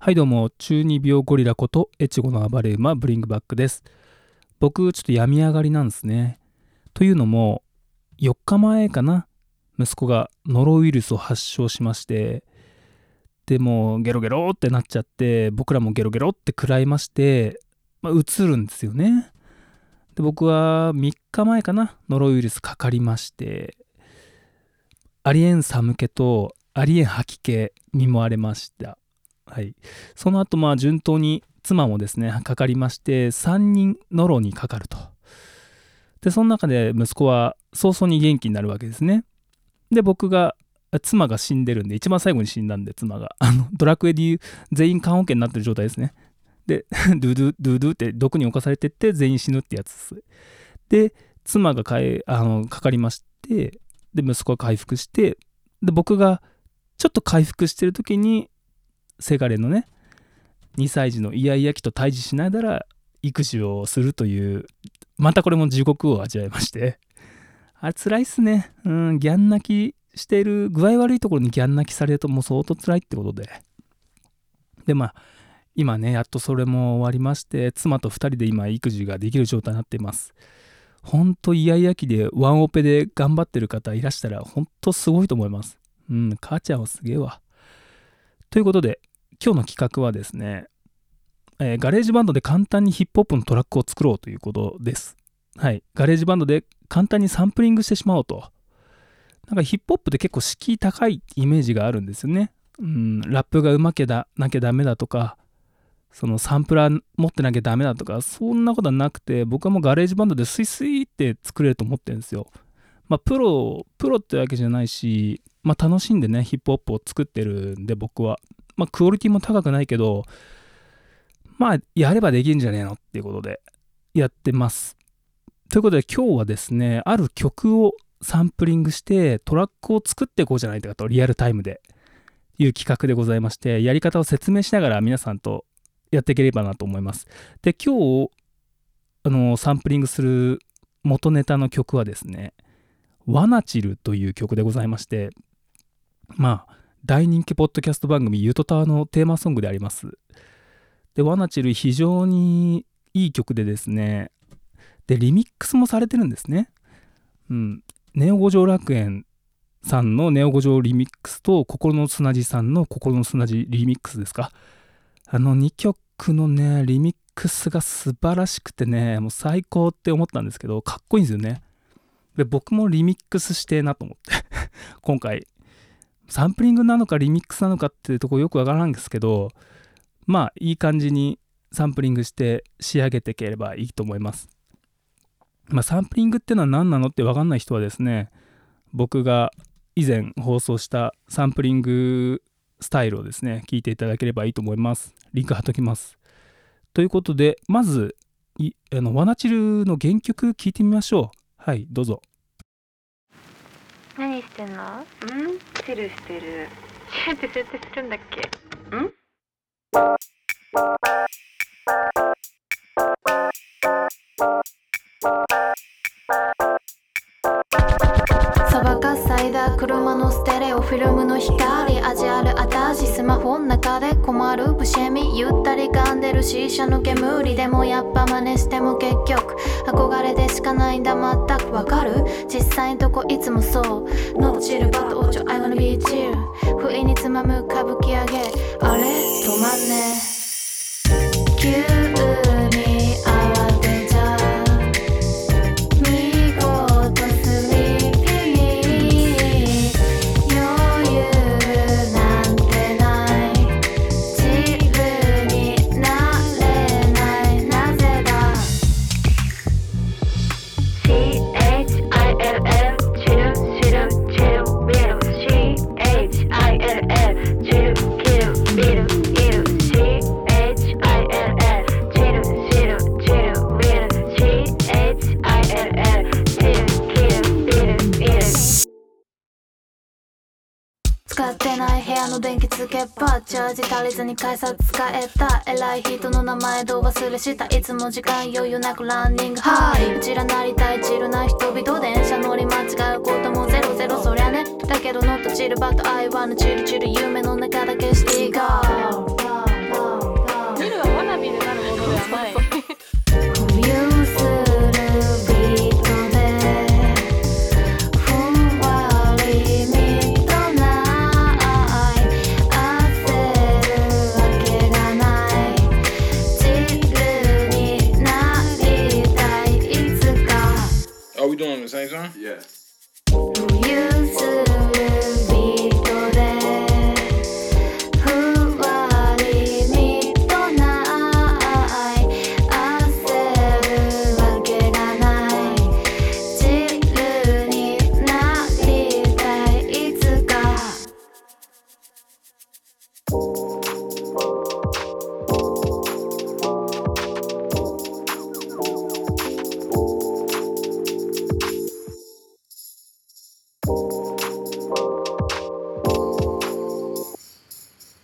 はいどうも、中二病ゴリラこと越後の暴れ馬ブリングバックです。僕、ちょっと病み上がりなんですね。というのも、4日前かな、息子がノロウイルスを発症しまして、でもゲロゲロってなっちゃって、僕らもゲロゲロって食らいまして、まあ、うつるんですよね。で、僕は3日前かな、ノロウイルスかかりまして、ありえん寒気とありえん吐き気見舞われました。はい、その後まあ順当に妻もですねかかりまして3人ノロにかかると。でその中で息子は早々に元気になるわけですね。で僕が妻が死んでるんで一番最後に死んだんで妻が。あのドラクエでいう全員棺桶になってる状態ですね。で ドゥドゥドゥドゥって毒に侵されてって全員死ぬってやつです。で妻がかえあのかかりましてで息子が回復してで僕がちょっと回復してる時にせがれのね2歳児のイヤイヤ期と対峙しながら育児をするというまたこれも地獄を味わいまして。あれ辛いっすね。うんギャン泣きしてる具合悪いところにギャン泣きされるともう相当辛いってことで。でまあ今ねやっとそれも終わりまして妻と2人で今育児ができる状態になっています。ほんとイヤイヤ期でワンオペで頑張ってる方いらしたらほんとすごいと思います。うん母ちゃんはすげえわ。ということで今日の企画はですね、えー、ガレージバンドで簡単にヒップホップのトラックを作ろうということです。はい。ガレージバンドで簡単にサンプリングしてしまおうと。なんかヒップホップって結構敷居高いイメージがあるんですよね。うん、ラップがうまくなきゃダメだとか、そのサンプラー持ってなきゃダメだとか、そんなことはなくて、僕はもうガレージバンドでスイスイって作れると思ってるんですよ。まあ、プロ、プロってわけじゃないし、まあ、楽しんでね、ヒップホップを作ってるんで、僕は。まあ、クオリティも高くないけど、まあ、やればできるんじゃねえのっていうことでやってます。ということで今日はですね、ある曲をサンプリングしてトラックを作っていこうじゃないかと、リアルタイムでいう企画でございまして、やり方を説明しながら皆さんとやっていければなと思います。で、今日、あの、サンプリングする元ネタの曲はですね、ワナチルという曲でございまして、まあ、大人気ポッドキャスト番組ゆとたわのテーマソングであります。で、ワナチル非常にいい曲でですね、で、リミックスもされてるんですね。うん。ネオ五条楽園さんのネオ五条リミックスと心の砂地さんの心の砂地リミックスですか。あの2曲のね、リミックスが素晴らしくてね、もう最高って思ったんですけど、かっこいいんですよね。で、僕もリミックスしてなと思って今回サンプリングなのかリミックスなのかっていうとこよくわからんですけどまあいい感じにサンプリングして仕上げていければいいと思います。まあ、サンプリングってのは何なのって分かんない人はですね僕が以前放送したサンプリングスタイルをですね聞いていただければいいと思います。リンク貼っときます。ということでまずいあのワナチルの原曲聞いてみましょう。はいどうぞ。何してんの？ん？チルしてる。チルって設定するんだっけ？ん？車のステレオフィルムの光味ある私スマホの中で困る不思議ゆったり噛んでる C 社の煙でもやっぱ真似しても結局憧れでしかないんだ全く。わかる？実際んとこいつもそう。Not chill but also I wanna be chill 不意につまむ歌舞伎揚げ。あれ？止まんね。ャージ足りずに改札使えた偉い人の名前どう忘れしたいつも時間余裕なくランニング。はいうちらなりたいチルな人々電車乗り間違うこともゼロゼロ。そりゃね。だけどノットチルバット愛はのチルチル夢の中だけ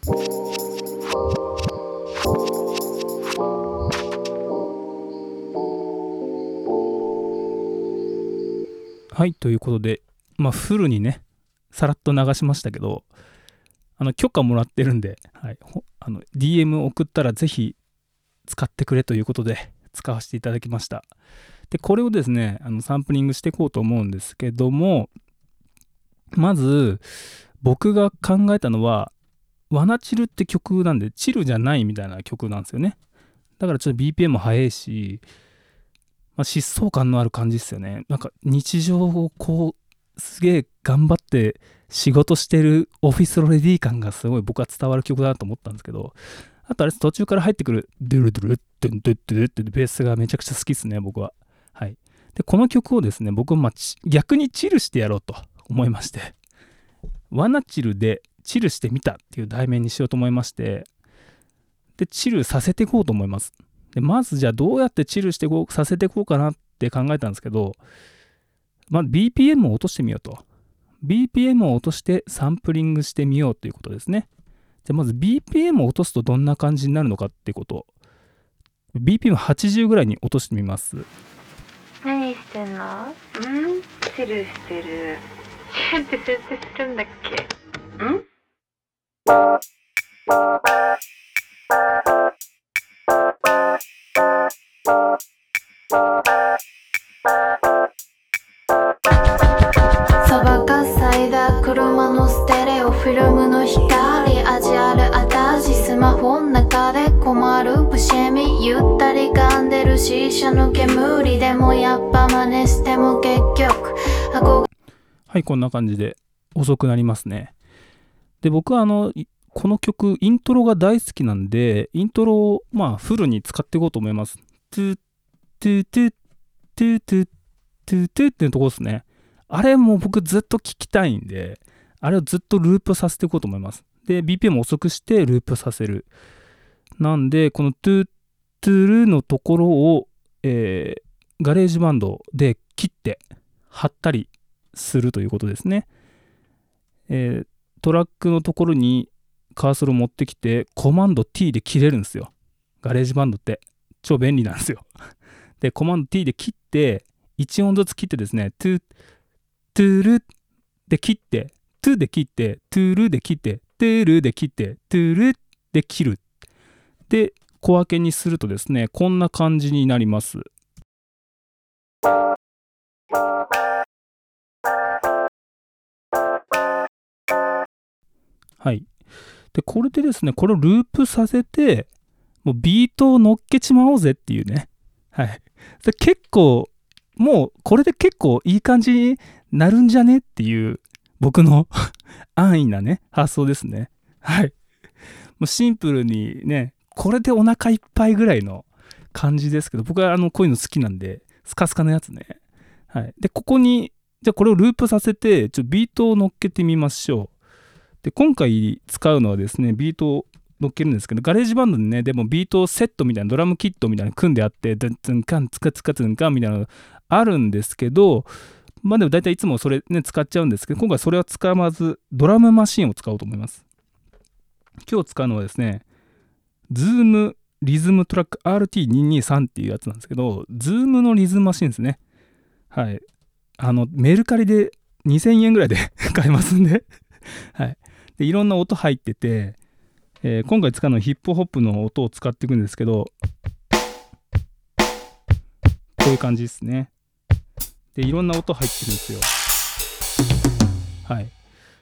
はい、ということで、まあ、フルにね、さらっと流しましたけど、あの、許可もらってるんで、はい、あの、DM 送ったら是非使ってくれということで、使わせていただきました。で、これをですね、あの、サンプリングしていこうと思うんですけども、まず、僕が考えたのは、ワナチル」って曲なんでチルじゃないみたいな曲なんですよね。だからちょっと BPM も速いし、まあ、疾走感のある感じですよね。なんか日常をこうすげえ頑張って仕事してるオフィスロレディ感がすごい僕は伝わる曲だなと思ったんですけどあとあれ途中から入ってくるドゥルドゥルッドゥンドゥッドゥルってベースがめちゃくちゃ好きですね僕は。はい。でこの曲をですね僕はまあ逆にチルしてやろうと思いまして。ワナチルでチルしてみたっていう題名にしようと思いまして。でチルさせていこうと思います。でまずじゃあどうやってチルしてこうさせていこうかなって考えたんですけどまあ BPM を落としてみようと。BPM を落としてサンプリングしてみようということですね。じゃあまず BPM を落とすとどんな感じになるのかっていうこと BPM80 ぐらいに落としてみます。何してんの？ん？チルしてる。チルって設定するんだっけ？ん？そばかさいだ車のステレオフィルムの光味ある私スマホの中で困る不思議ゆったり噛んでる C 社の煙でもやっぱ真似しても結局はいこんな感じで遅くなりますね。で僕はあのこの曲イントロが大好きなんでイントロをまあフルに使っていこうと思います。トゥトゥトゥトゥトゥトゥトゥっていうとこですね。あれも僕ずっと聞きたいんであれをずっとループさせていこうと思います。で BPM 遅くしてループさせる。なんでこのトゥトゥルのところを、えーガレージバンドで切って貼ったりするということですね。えートラックのところにカーソルを持ってきてコマンド T で切れるんですよ。ガレージバンドって超便利なんですよ。で、コマンド T で切って1音ずつ切ってですね、トゥ、トゥルで切って、トゥで切って、トゥルで切って、トゥルで切って、トゥルで切る。で、小分けにするとですね、こんな感じになります。はい。で、これでですね、これをループさせて、もうビートを乗っけちまおうぜっていうね。はい。で結構、もうこれで結構いい感じになるんじゃねっていう僕の 安易なね、発想ですね。はい。もうシンプルにね、これでお腹いっぱいぐらいの感じですけど、僕はあのこういうの好きなんで、スカスカのやつね。はい。で、ここに、じゃあこれをループさせて、ちょっとビートを乗っけてみましょう。で、今回使うのはですね、ビートを乗っけるんですけど、ガレージバンドでね、でもビートセットみたいな、ドラムキットみたいな組んであって、ドゥンツンカン、ツカツカツンカンみたいなのあるんですけど、まあでも大体いつもそれね、使っちゃうんですけど、今回それは使わず、ドラムマシンを使おうと思います。今日使うのはですね、Zoom リズムトラック RT223 っていうやつなんですけど、Zoom のリズムマシンですね。はい。あの、メルカリで2000円ぐらいで 買えますんで、はい。で、いろんな音入ってて、えー今回使うのはヒップホップの音を使っていくんですけど、こういう感じですね。で、いろんな音入ってるんですよ。はい。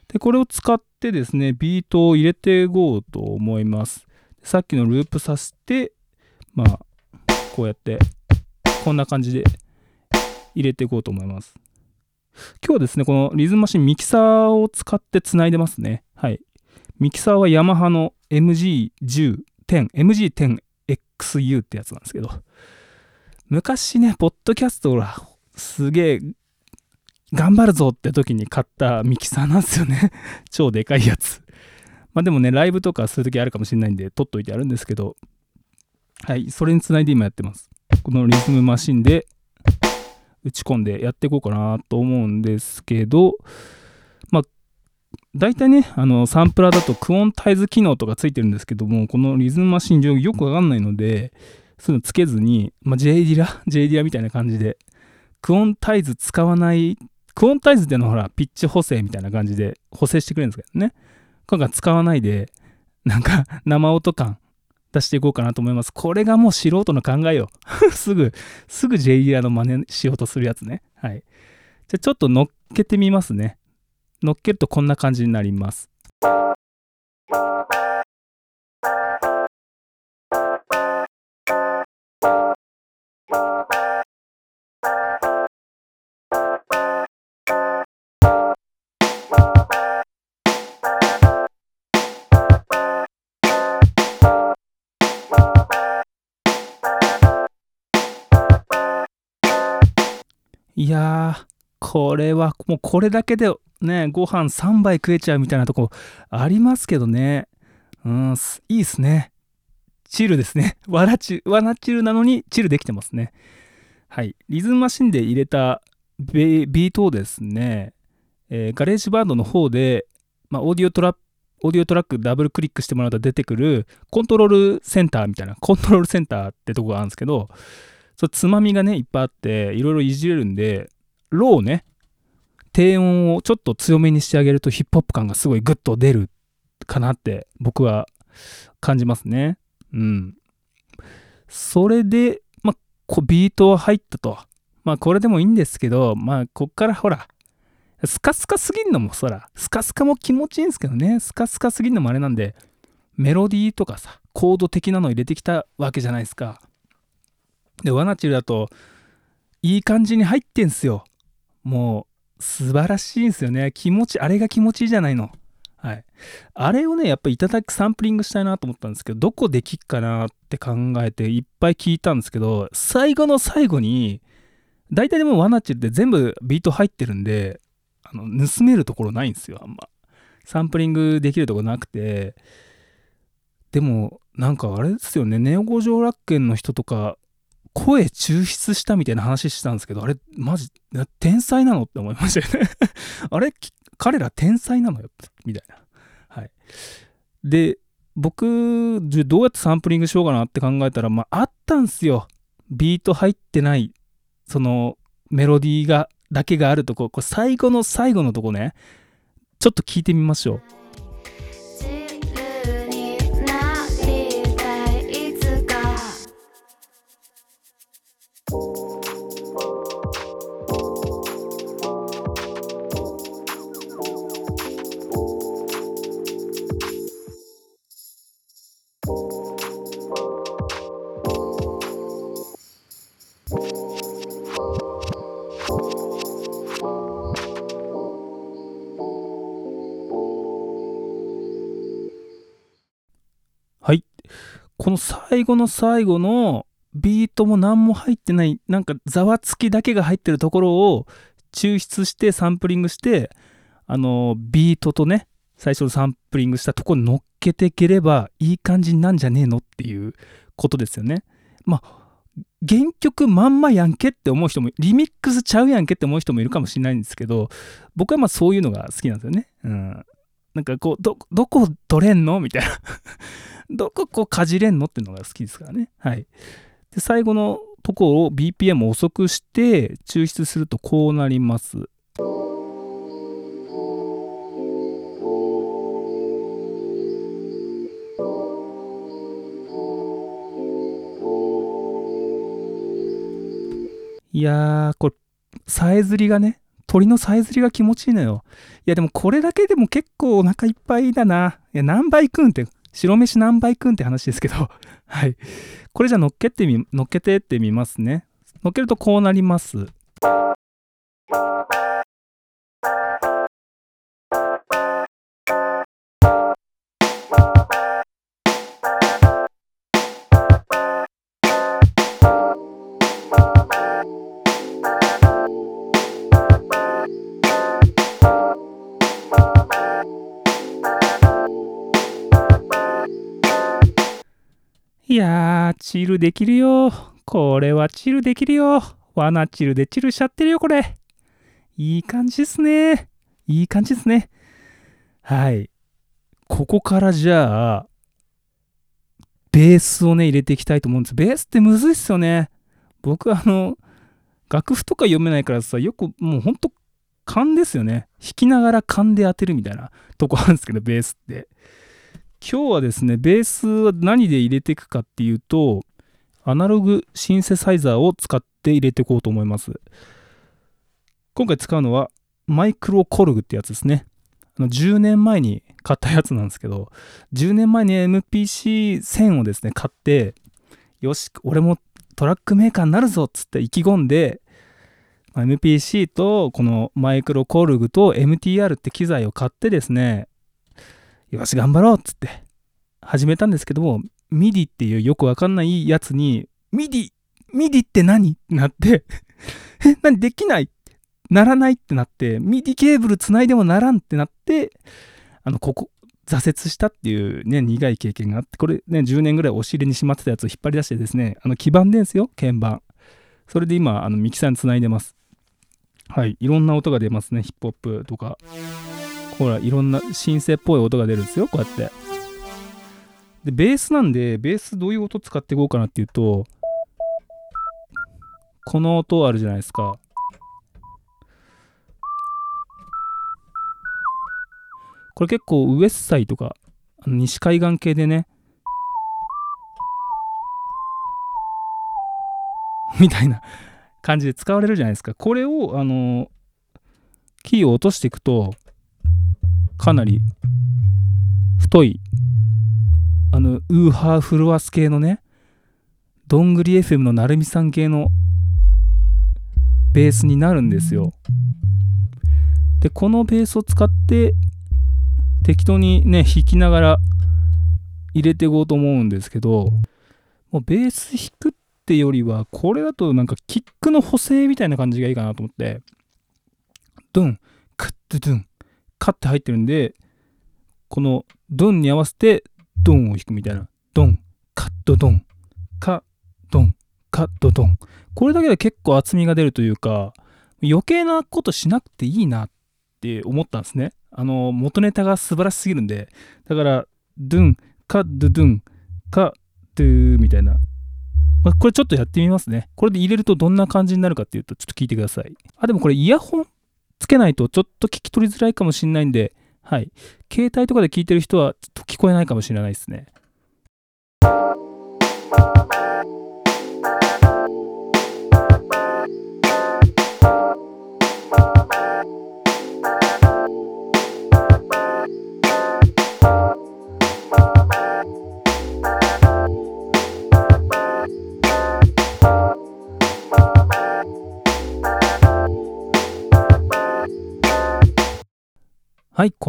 で、これを使ってですね、ビートを入れていこうと思います。さっきのループさせて、まあ、こうやって、こんな感じで入れていこうと思います。今日はですね、このリズムマシンミキサーを使ってつないでますね。はい。ミキサーはヤマハの MG10、10、MG10XU ってやつなんですけど、昔ね、ポッドキャストら、すげえ、頑張るぞって時に買ったミキサーなんですよね。超でかいやつ。まあでもね、ライブとかそういう時あるかもしれないんで、取っといてあるんですけど、はい、それにつないで今やってます。このリズムマシンで打ち込んでやっていこうかなと思うんですけど、まあ、大体ね、あの、サンプラーだとクオンタイズ機能とかついてるんですけども、このリズムマシン上よくわかんないので、そういうのつけずに、まあ、J ディラ ?J ディラみたいな感じで、クオンタイズ使わないクオンタイズでのほら、ピッチ補正みたいな感じで補正してくれるんですけどね。今回使わないで、なんか生音感出していこうかなと思います。これがもう素人の考えよ。すぐ、すぐ J リアの真似しようとするやつね。はい。じゃあちょっと乗っけてみますね。乗っけるとこんな感じになります。やー、これはもうこれだけでね、ご飯3杯食えちゃうみたいなとこありますけどね。うん、いいっすね。チルですね。わらチわなチルなのにチルできてますね。はい。リズムマシンで入れたビートをですね、えー、ガレージバンドの方で、まあ、オーディオトラオーディオトラックダブルクリックしてもらうと出てくるコントロールセンターみたいな、コントロールセンターってとこがあるんですけど、そつまみがね、いっぱいあって、いろいろいじれるんで、ローね、低音をちょっと強めにしてあげるとヒップホップ感がすごいグッと出るかなって僕は感じますね。うん。それで、まあ、ビートは入ったと。まあ、これでもいいんですけど、まあ、こっからほら、スカスカすぎんのもそら、スカスカも気持ちいいんですけどね、スカスカすぎんのもあれなんで、メロディーとかさ、コード的なの入れてきたわけじゃないですか。で、ワナチルだと、いい感じに入ってんすよ。もう、素晴らしいんすよね。気持ち、あれが気持ちいいじゃないの。はい。あれをね、やっぱりいただくサンプリングしたいなと思ったんですけど、どこできっかなって考えていっぱい聞いたんですけど、最後の最後に、大体でもワナチルって全部ビート入ってるんで、あの盗めるところないんですよ、あんま。サンプリングできるとこなくて、でも、なんかあれですよね、ネオ五条楽園の人とか、声抽出したみたいな話したんですけど、あれ、マジ、天才なのって思いましたよね あれ、彼ら天才なの？よみたいな。はい。で、僕、どうやってサンプリングしようかなって考えたら、まあ、あったんすよ。ビート入ってない、その、メロディーが、だけがあるとこ、これ最後の最後のとこね、ちょっと聞いてみましょう。の最後の最後のビートも何も入ってないなんかざわつきだけが入ってるところを抽出してサンプリングしてあのビートとね最初のサンプリングしたとこに乗っけていければいい感じなんじゃねえのっていうことですよね。まあ原曲まんまやんけって思う人もリミックスちゃうやんけって思う人もいるかもしれないんですけど僕はまあそういうのが好きなんですよね。うん、なんかこうどどこ取れんの？みたいなどここうかじれんのっていうのが好きですからね。はい。で、最後のとこを BPM 遅くして抽出するとこうなります。いやー、これ、さえずりがね、鳥のさえずりが気持ちいいのよ。いや、でもこれだけでも結構お腹いっぱいだな。いや、何倍くんって白飯何倍くんって話ですけど、はい。これじゃ乗っけてみ、乗っけてってみますね。乗っけるとこうなります。やー、チルできるよ。これはチルできるよ。ワナチルでチルしちゃってるよ、これ。いい感じですね。いい感じですね。はい。ここからじゃあ、ベースをね、入れていきたいと思うんです。ベースってむずいっすよね。僕あの、楽譜とか読めないからさ、よくもうほんと勘ですよね。弾きながら勘で当てるみたいなとこあるんですけど、ベースって。今日はですね、ベースは何で入れていくかっていうと、アナログシンセサイザーを使って入れていこうと思います。今回使うのはマイクロコルグってやつですね。あの10年前に買ったやつなんですけど、10年前に MPC1000 をですね、買って、よし、俺もトラックメーカーになるぞっつって意気込んで、MPC とこのマイクロコルグと MTR って機材を買ってですね、よし、頑張ろうっつって始めたんですけども、MIDI っていうよくわかんないやつに、MIDI、MIDI って何ってなって、え、何できない？ならないってなって、MIDI ケーブルつないでもならんってなって、あの、ここ、挫折したっていうね、苦い経験があって、これね、10年ぐらい押し入れにしまってたやつを引っ張り出してですね、あの、基板ですよ、鍵盤。それで今、あの、ミキサーにつないでます。はい、いろんな音が出ますね、ヒップホップとか。ほら、いろんなシンセっぽい音が出るんですよ、こうやって。で、ベースなんで、ベースどういう音使っていこうかなっていうと、この音あるじゃないですか。これ結構ウエッサイとか西海岸系でね みたいな感じで使われるじゃないですかこれをあのキーを落としていくとかなり太いあのウーハーフロアス系のねどんぐり FM の成美さん系のベースになるんですよ。でこのベースを使って適当にね弾きながら入れていこうと思うんですけどもうベース弾くってよりはこれだとなんかキックの補正みたいな感じがいいかなと思ってドゥンクッドゥドゥンカって入ってるんでこのドンに合わせてドンを弾くみたいな。ドンカットドン。カドンカットドン。これだけで結構厚みが出るというか余計なことしなくていいなって思ったんですね。あの元ネタが素晴らしすぎるんで。だからドゥンカドゥドゥンカドゥみたいな、ま、これちょっとやってみますね。これで入れるとどんな感じになるかっていうとちょっと聞いてください。あでもこれイヤホンつけないとちょっと聞き取りづらいかもしれないんではい。携帯とかで聞いてる人はちょっと聞こえないかもしれないですね。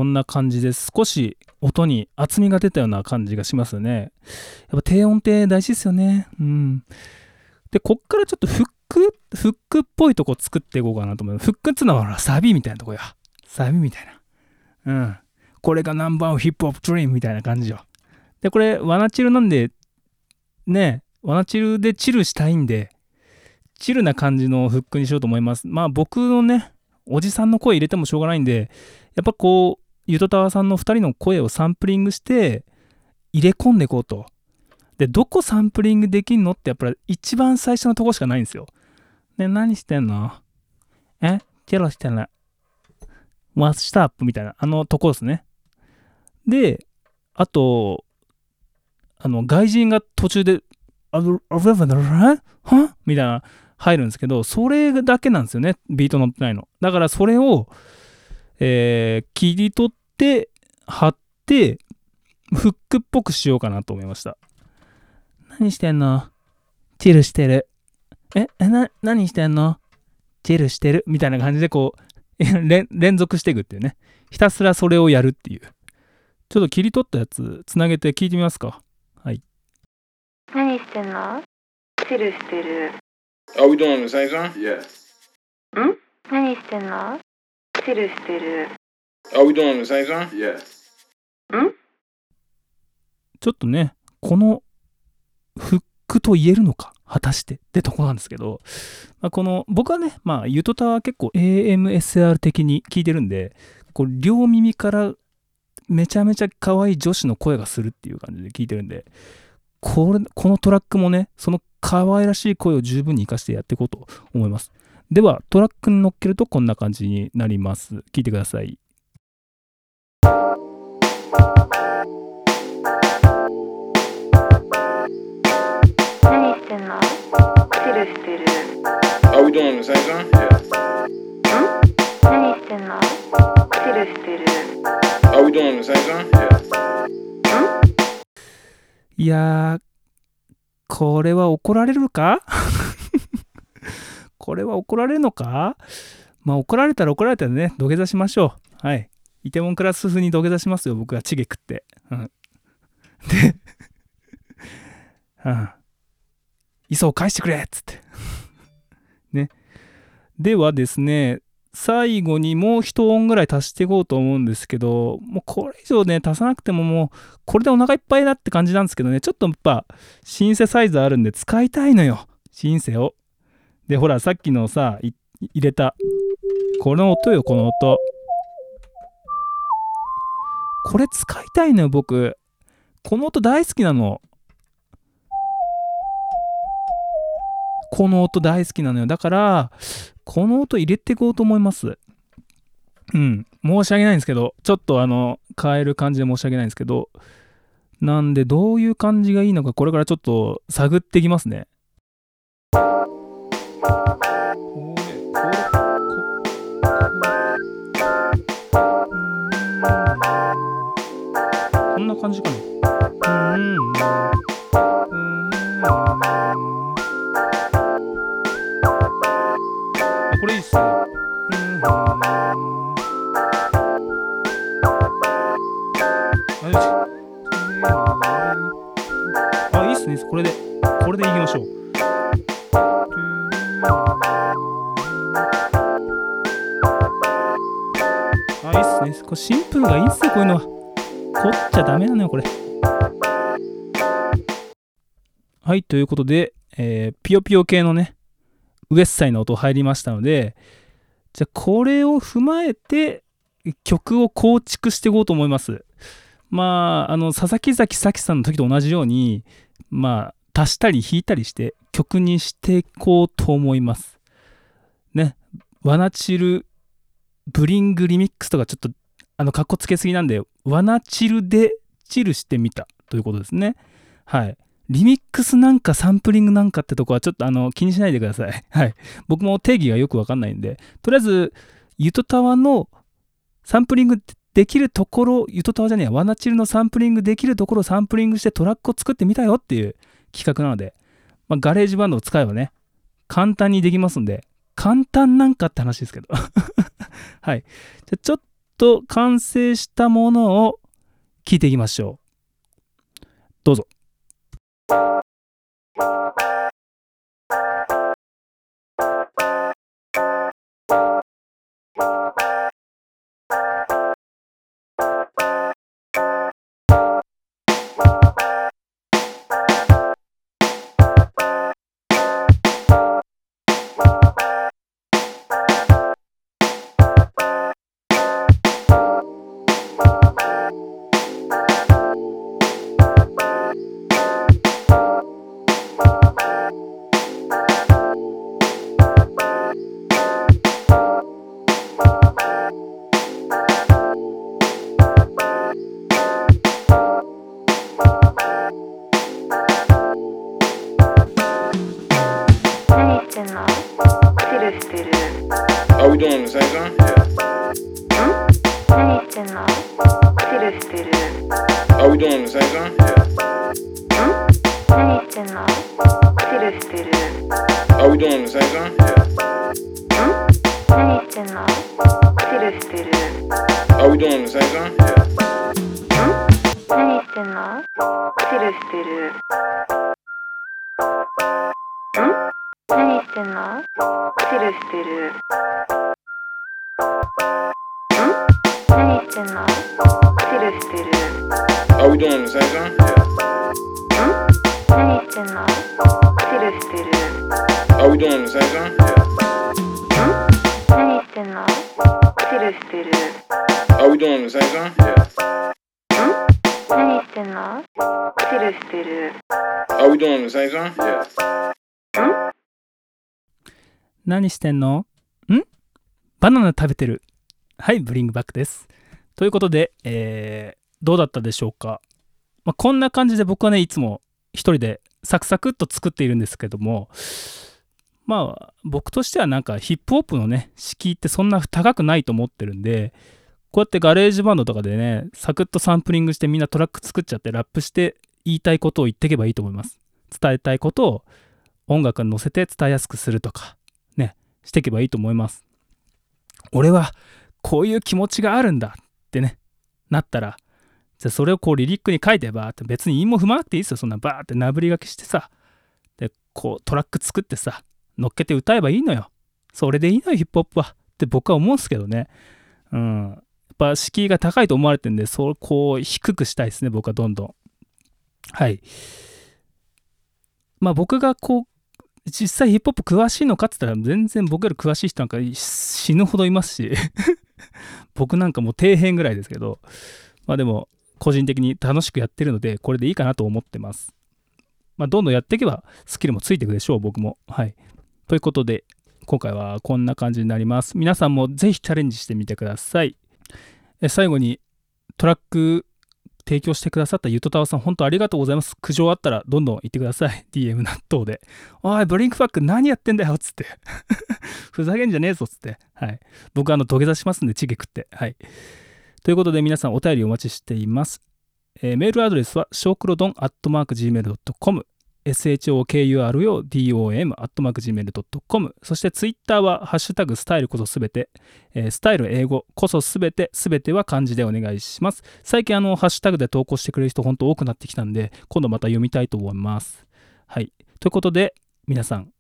んな感じで。少し音に厚みが出たような感じがしますよね。やっぱ低音って大事ですよね。うん。で、こっからちょっとフック、フックっぽいとこ作っていこうかなと思います。フックっつうのはほらサビみたいなとこや。サビみたいな。うん。これがナンバーワンヒップホップドリームみたいな感じよ。で、これ、ワナチルなんで、ね、ワナチルでチルしたいんで、チルな感じのフックにしようと思います。まあ僕のね、おじさんの声入れてもしょうがないんで、やっぱこう、ゆとたわさんの2人の声をサンプリングして入れ込んでいこうと。で、どこサンプリングできんのってやっぱり一番最初のとこしかないんですよ。ね、何してんの？え？チェロしてない。ワッシュタップみたいな、あのとこですね。で、あと、あの、外人が途中で、あぶ、あぶ、あぶ、は？みたいな、入るんですけど、それだけなんですよね。ビート乗ってないの。だからそれを、えー切り取って貼ってフックっぽくしようかなと思いました。何してんの？チルしてる。ええな何してんの？チルしてる？みたいな感じでこうえ 連連続していくっていうね。ひたすらそれをやるっていう。ちょっと切り取ったやつつなげて聞いてみますか。何してんの？チルしてる。Are we doing the same song? Yes. 何してんの？チルしてる。Are we doing the same song? Yes. ちょっとねこのフックと言えるのか？果たしてってとこなんですけど、まあ、この僕はねまあゆとたは結構 AMSR 的に聞いてるんでこう両耳からめちゃめちゃ可愛い女子の声がするっていう感じで聞いてるんでこれこのトラックもねその可愛らしい声を十分に活かしてやっていこうと思いますではトラックに乗っけるとこんな感じになります聞いてください何してんの？チルしてる？Are we doing the same song? Yeah. 何してんの？チルしてる Are we doing the same song? Yeah. いやーこれは怒られるか？これは怒られるのか？まあ怒られたら怒られたらね土下座しましょう。はい。イテモンクラス風に土下座しますよ僕はチゲ食って、うん、で うん。磯を返してくれっつって。ね。ではですね最後にもう一音ぐらい足していこうと思うんですけどもうこれ以上ね足さなくてももうこれでお腹いっぱいだって感じなんですけどねちょっとやっぱシンセサイザーあるんで使いたいのよシンセを。でほらさっきのさ入れた。この音よこの音。これ使いたいのよ僕。この音大好きなの。この音大好きなのよ。だからこの音入れていこうと思います。うん。申し訳ないんですけどちょっとあの変える感じで申し訳ないんですけどなんでどういう感じがいいのかこれからちょっと探っていきますね。これこん。な感じかなうんあこれいいっすねあよしあいいっすねこれでこれでいきましょういいっすね。これシンプルがいいっすよこういうのは。凝っちゃダメなのよこれ。はいということで、えー、ピヨピヨ系のねウエスサイの音入りましたのでじゃあこれを踏まえて曲を構築していこうと思います。まああの佐々木崎咲さんの時と同じようにまあ足したり引いたりして曲にしていこうと思います。ね。ワナチルブリングリミックスとかちょっとあのかっこつけすぎなんでワナチルでチルしてみたということですねはいリミックスなんかサンプリングなんかってとこはちょっとあの気にしないでください。はい。僕も定義がよくわかんないんで、とりあえず、ゆとたわのサンプリングできるところ、ゆとたわじゃねえや、ワナチルのサンプリングできるところをサンプリングしてトラックを作ってみたよっていう企画なので、まあ、ガレージバンドを使えばね、簡単にできますんで、簡単なんかって話ですけど。はい。じゃちょっと完成したものを聞いていきましょう。どうぞ。る Are we doing the same song? Yeah. 何してんの？チルしてる Are we doing the same song? Yeah. 何してんの？ん？バナナ食べてる。はい、ブリングバックです。ということで、えーどうだったでしょうか、まあ、こんな感じで僕はね、いつも一人でサクサクっと作っているんですけども、まあ、僕としてはなんかヒップホップのね、敷居ってそんな高くないと思ってるんで、こうやってガレージバンドとかでね、サクッとサンプリングしてみんなトラック作っちゃってラップして言いたいことを言っていけばいいと思います。伝えたいことを音楽に乗せて伝えやすくするとか、ね、していけばいいと思います。俺はこういう気持ちがあるんだってね、なったら、じゃそれをこうリリックに書いてばって別に韻も踏まなくていいですよ。そんなバーってなぐり書きしてさ、で、こうトラック作ってさ、乗っけて歌えばいいのよ。それでいいのよ、ヒップホップは。って僕は思うんですけどね。うん。やっぱ敷居が高いと思われてるんで、そ、こう低くしたいですね、僕はどんどん。はい。まあ僕がこう、実際ヒップホップ詳しいのかって言ったら全然僕より詳しい人なんか死ぬほどいますし 僕なんかもう底辺ぐらいですけどまあでも個人的に楽しくやってるのでこれでいいかなと思ってますまあどんどんやっていけばスキルもついていくでしょう僕もはいということで今回はこんな感じになります皆さんもぜひチャレンジしてみてくださいえ最後にトラック提供してくださったゆとたわさん、本当ありがとうございます。苦情あったらどんどん言ってください。DM 納豆で。おい、ブリンクバック何やってんだよっつって。ふざけんじゃねえぞっつって。はい。僕、あの、土下座しますんで、チゲ食って。はい。ということで、皆さんお便りお待ちしています。えーメールアドレスは、ショークロドンアットマーク Gmail.com。shokurudom.gmail.com そしてツイッターはハッシュタグスタイルこそすべて、えースタイル英語こそすべてすべては漢字でお願いします。最近あのハッシュタグで投稿してくれる人本当多くなってきたんで今度また読みたいと思います。はい。ということで皆さん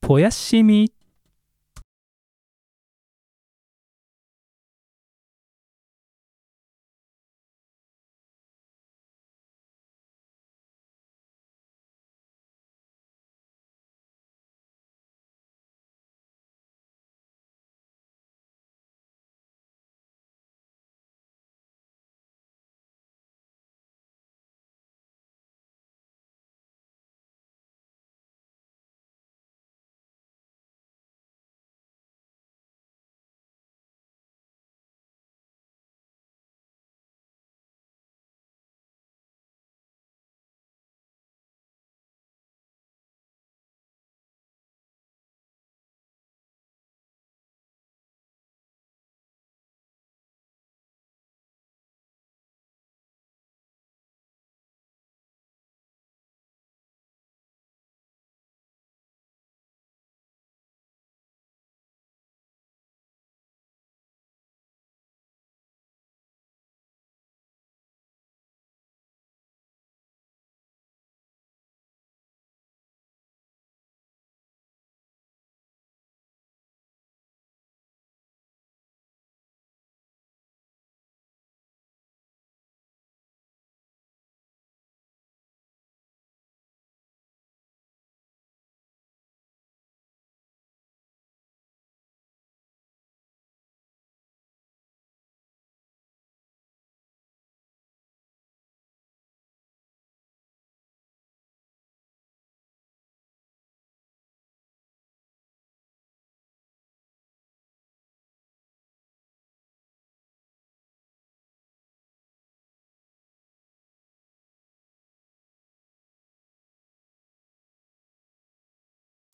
ぽやしみ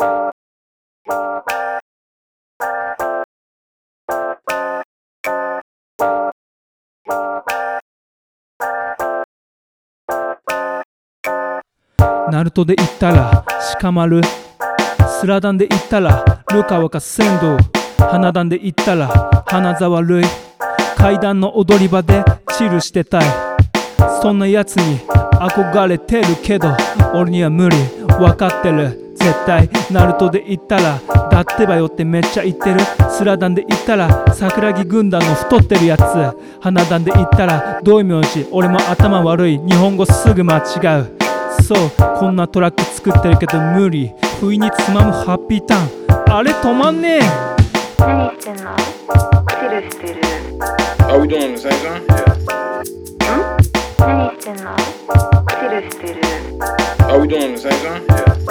ナルトで言ったら鹿丸。スラダンで言ったらルカワか仙道。花壇で言ったら花沢類。階段の踊り場でチルしてたい。そんなやつに憧れてるけど俺には無理。分かってる。絶対ナルトで言ったらだってばよってめっちゃ言ってる。スラダンで言ったら桜木軍団の太ってるやつ。花壇で言ったら道明寺俺も頭悪い。日本語すぐ間違う。そうこんなトラック作ってるけど無理。不意につまむハッピーターン。あれ止まんねえ。何してんの？チルしてる。Are we doing the same song? Yeah. 何してんの？チルしてる。Are we doing the same song? Yeah.